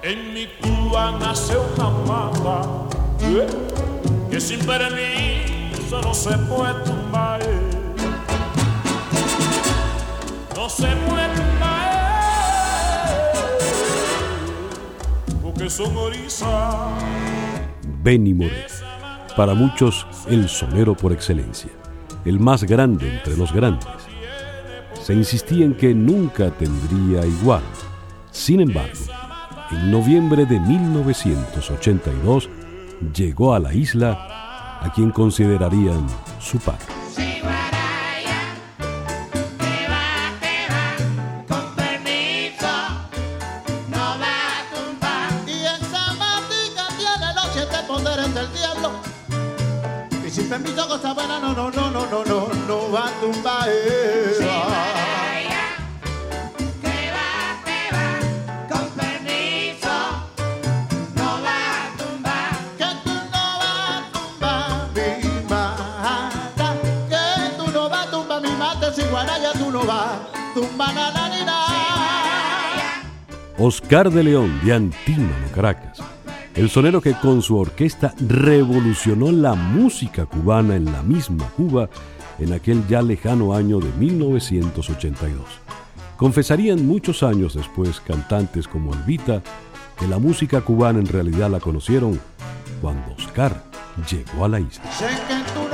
En mi Cuba nace una mata eh, que sin permiso no se puede tumbar. No se puede tumbar porque son. Benny Moré, para muchos el sonero por excelencia, el más grande entre los grandes. Se insistía en que nunca tendría igual. Sin embargo, en noviembre de 1982 llegó a la isla a quien considerarían su padre. Y Oscar de León de Antímano, Caracas, el sonero que con su orquesta revolucionó la música cubana en la misma Cuba en aquel ya lejano año de 1982. Confesarían muchos años después cantantes como Elvita que la música cubana en realidad la conocieron cuando Oscar llegó a la isla. Sé que tú